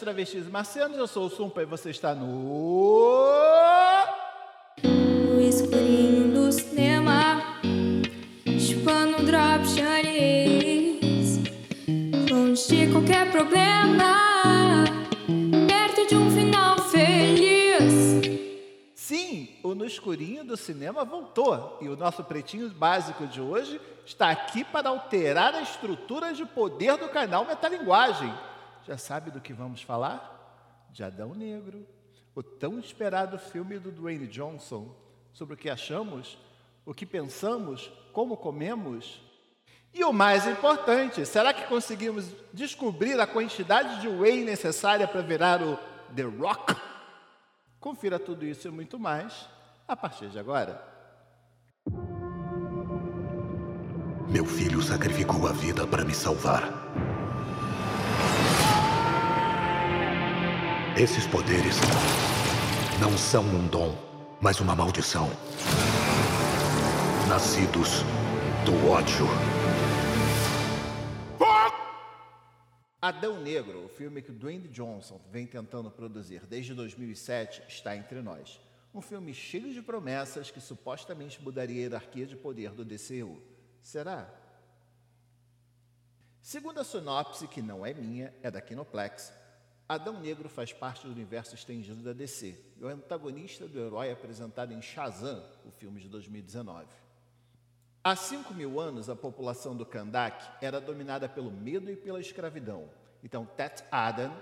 travestis e marcianos, eu sou o Sumpa e você está no... No escurinho do cinema, chupando drop charis, longe de qualquer problema, perto de um final feliz. Sim, o No Escurinho do Cinema voltou e o nosso pretinho básico de hoje está aqui para alterar a estrutura de poder do canal Metalinguagem. Já sabe do que vamos falar? De Adão Negro, o tão esperado filme do Dwayne Johnson, sobre o que achamos, o que pensamos, como comemos. E o mais importante, será que conseguimos descobrir a quantidade de whey necessária para virar o The Rock? Confira tudo isso e muito mais a partir de agora. Meu filho sacrificou a vida para me salvar. Esses poderes não são um dom, mas uma maldição. Nascidos do ódio. Adão Negro, o filme que Dwayne Johnson vem tentando produzir desde 2007, está entre nós. Um filme cheio de promessas que supostamente mudaria a hierarquia de poder do DCU. Será? Segundo a sinopse, que não é minha, é da Kinoplex, Adão Negro faz parte do universo estendido da DC e é o antagonista do herói apresentado em Shazam, o filme de 2019. Há 5 mil anos, a população do Kandak era dominada pelo medo e pela escravidão. Então, Tet Adam,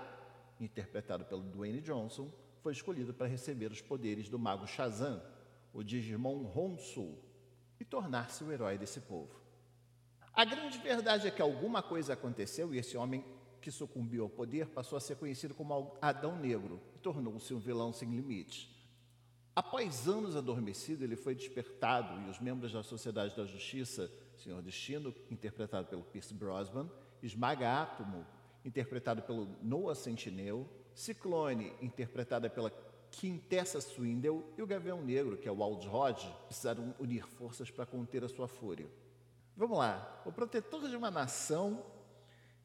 interpretado pelo Dwayne Johnson, foi escolhido para receber os poderes do mago Shazam, o Digimon Honsu, e tornar-se o herói desse povo. A grande verdade é que alguma coisa aconteceu e esse homem que sucumbiu ao poder passou a ser conhecido como Adão Negro e tornou-se um vilão sem limites. Após anos adormecido, ele foi despertado e os membros da Sociedade da Justiça, Senhor Destino, interpretado pelo Pierce Brosnan, Esmaga Átomo, interpretado pelo Noah Sentinel, Ciclone, interpretada pela Quintessa Swindle, e o Gavião Negro, que é o Wald Hodge, precisaram unir forças para conter a sua fúria. Vamos lá. O protetor de uma nação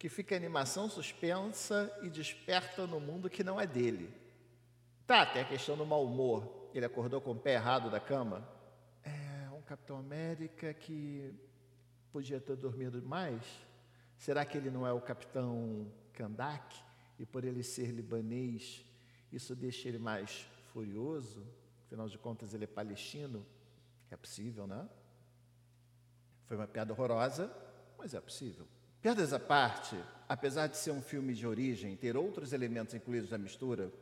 que fica animação suspensa e desperta no mundo que não é dele. Tá, tem a questão do mau humor ele acordou com o pé errado da cama? É um Capitão América que podia ter dormido mais? Será que ele não é o Capitão Kandak? E por ele ser libanês, isso deixa ele mais furioso? Afinal de contas, ele é palestino? É possível, né? Foi uma piada horrorosa, mas é possível. Piadas à parte, apesar de ser um filme de origem, ter outros elementos incluídos na mistura,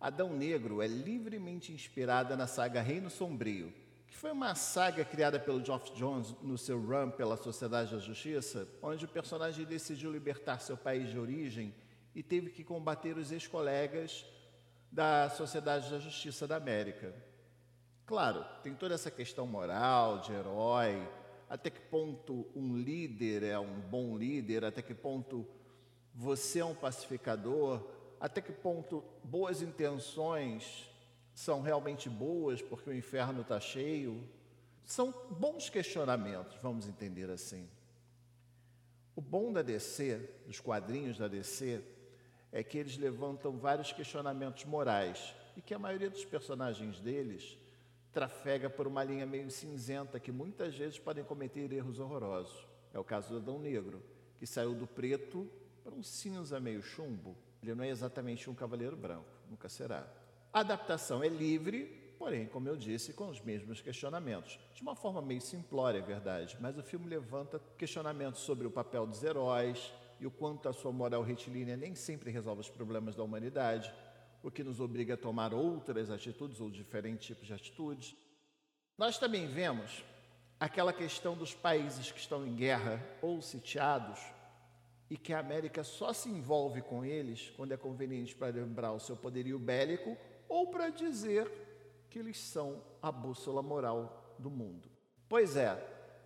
Adão Negro é livremente inspirada na saga Reino Sombrio, que foi uma saga criada pelo Geoff Jones no seu run pela Sociedade da Justiça, onde o personagem decidiu libertar seu país de origem e teve que combater os ex-colegas da Sociedade da Justiça da América. Claro, tem toda essa questão moral, de herói, até que ponto um líder é um bom líder, até que ponto você é um pacificador, até que ponto boas intenções são realmente boas porque o inferno está cheio? São bons questionamentos, vamos entender assim. O bom da DC, dos quadrinhos da DC, é que eles levantam vários questionamentos morais e que a maioria dos personagens deles trafega por uma linha meio cinzenta que muitas vezes podem cometer erros horrorosos. É o caso do Adão Negro, que saiu do preto para um cinza meio chumbo. Ele não é exatamente um cavaleiro branco, nunca será. A adaptação é livre, porém, como eu disse, com os mesmos questionamentos. De uma forma meio simplória, é verdade, mas o filme levanta questionamentos sobre o papel dos heróis e o quanto a sua moral retilínea nem sempre resolve os problemas da humanidade, o que nos obriga a tomar outras atitudes ou diferentes tipos de atitudes. Nós também vemos aquela questão dos países que estão em guerra ou sitiados e que a América só se envolve com eles quando é conveniente para lembrar o seu poderio bélico ou para dizer que eles são a bússola moral do mundo. Pois é,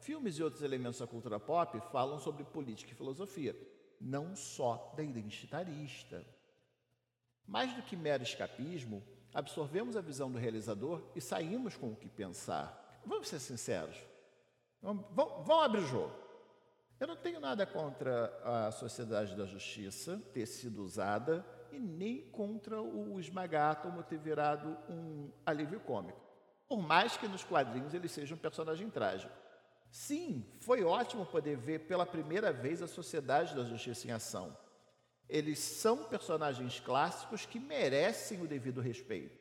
filmes e outros elementos da cultura pop falam sobre política e filosofia, não só da identitarista. Mais do que mero escapismo, absorvemos a visão do realizador e saímos com o que pensar. Vamos ser sinceros. Vamos, abrir o jogo. Eu não tenho nada contra a Sociedade da Justiça ter sido usada e nem contra o esmagátomo ter virado um alívio cômico. Por mais que nos quadrinhos ele seja um personagem trágico. Sim, foi ótimo poder ver pela primeira vez a Sociedade da Justiça em ação. Eles são personagens clássicos que merecem o devido respeito.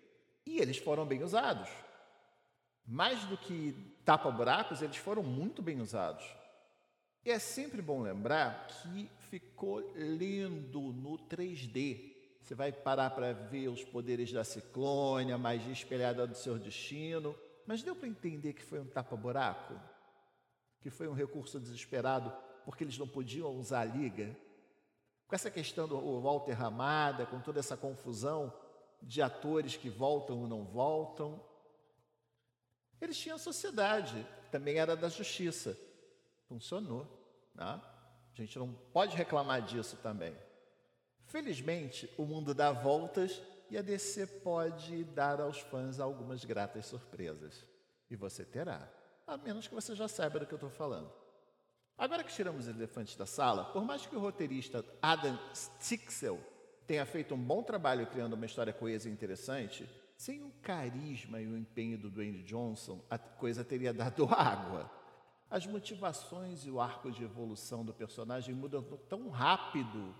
E eles foram bem usados. Mais do que tapa-buracos, eles foram muito bem usados. E é sempre bom lembrar que ficou lindo no 3D. Você vai parar para ver os poderes da ciclone, a magia espelhada do seu destino. Mas deu para entender que foi um tapa-buraco? Que foi um recurso desesperado porque eles não podiam usar a liga? Com essa questão do Walter Ramada, com toda essa confusão de atores que voltam ou não voltam. Eles tinham sociedade, também era da justiça. Funcionou. Né? A gente não pode reclamar disso também. Felizmente, o mundo dá voltas e a DC pode dar aos fãs algumas gratas surpresas. E você terá, a menos que você já saiba do que eu estou falando. Agora que tiramos os elefantes da sala, por mais que o roteirista Adam Stixel tenha feito um bom trabalho criando uma história coesa e interessante, sem o carisma e o empenho do Dwayne Johnson, a coisa teria dado água. As motivações e o arco de evolução do personagem mudam tão rápido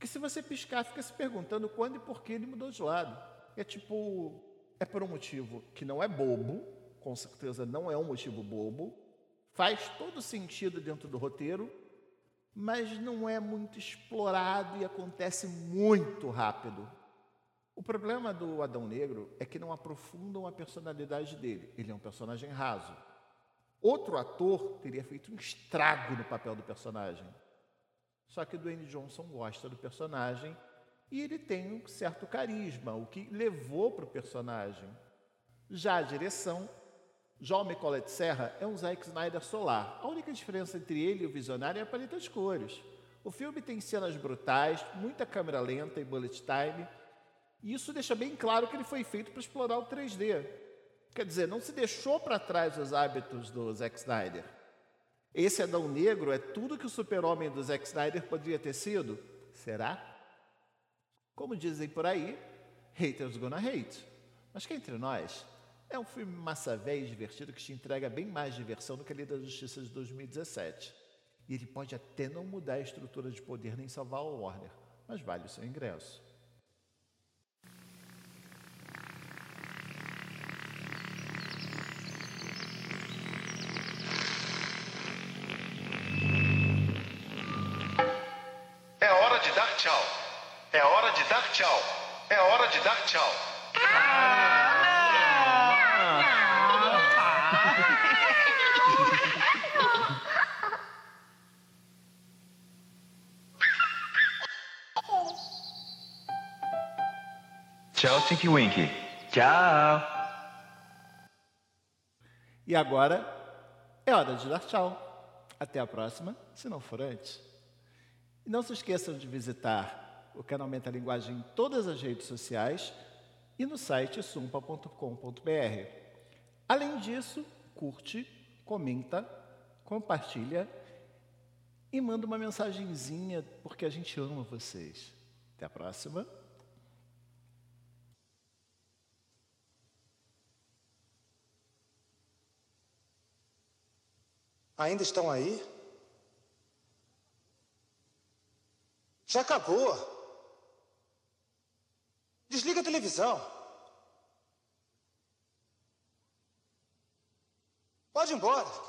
que se você piscar, fica se perguntando quando e por que ele mudou de lado. É tipo, é por um motivo que não é bobo, com certeza não é um motivo bobo, faz todo sentido dentro do roteiro, mas não é muito explorado e acontece muito rápido. O problema do Adão Negro é que não aprofundam a personalidade dele. Ele é um personagem raso. Outro ator teria feito um estrago no papel do personagem. Só que o Dwayne Johnson gosta do personagem e ele tem um certo carisma, o que levou para o personagem. Já a direção, João Colette Serra é um Zack Snyder solar. A única diferença entre ele e o Visionário é a paleta de cores. O filme tem cenas brutais, muita câmera lenta e bullet time, e isso deixa bem claro que ele foi feito para explorar o 3D. Quer dizer, não se deixou para trás os hábitos do Zack Snyder. Esse Adão Negro é tudo que o super-homem do Zack Snyder poderia ter sido? Será? Como dizem por aí, haters gonna hate. Mas que entre nós, é um filme massa velho e divertido que te entrega bem mais diversão do que a Liga da Justiça de 2017. E ele pode até não mudar a estrutura de poder nem salvar o Warner, mas vale o seu ingresso. tchau. É hora de dar tchau. Tchau, Tinky Winky. Tchau. E agora é hora de dar tchau. Até a próxima, se não for antes. E não se esqueçam de visitar o canal Metalinguagem em todas as redes sociais e no site sumpa.com.br. Além disso, curte, comenta, compartilha e manda uma mensagenzinha, porque a gente ama vocês. Até a próxima. Ainda estão aí? Já acabou. Desliga a televisão. Pode ir embora.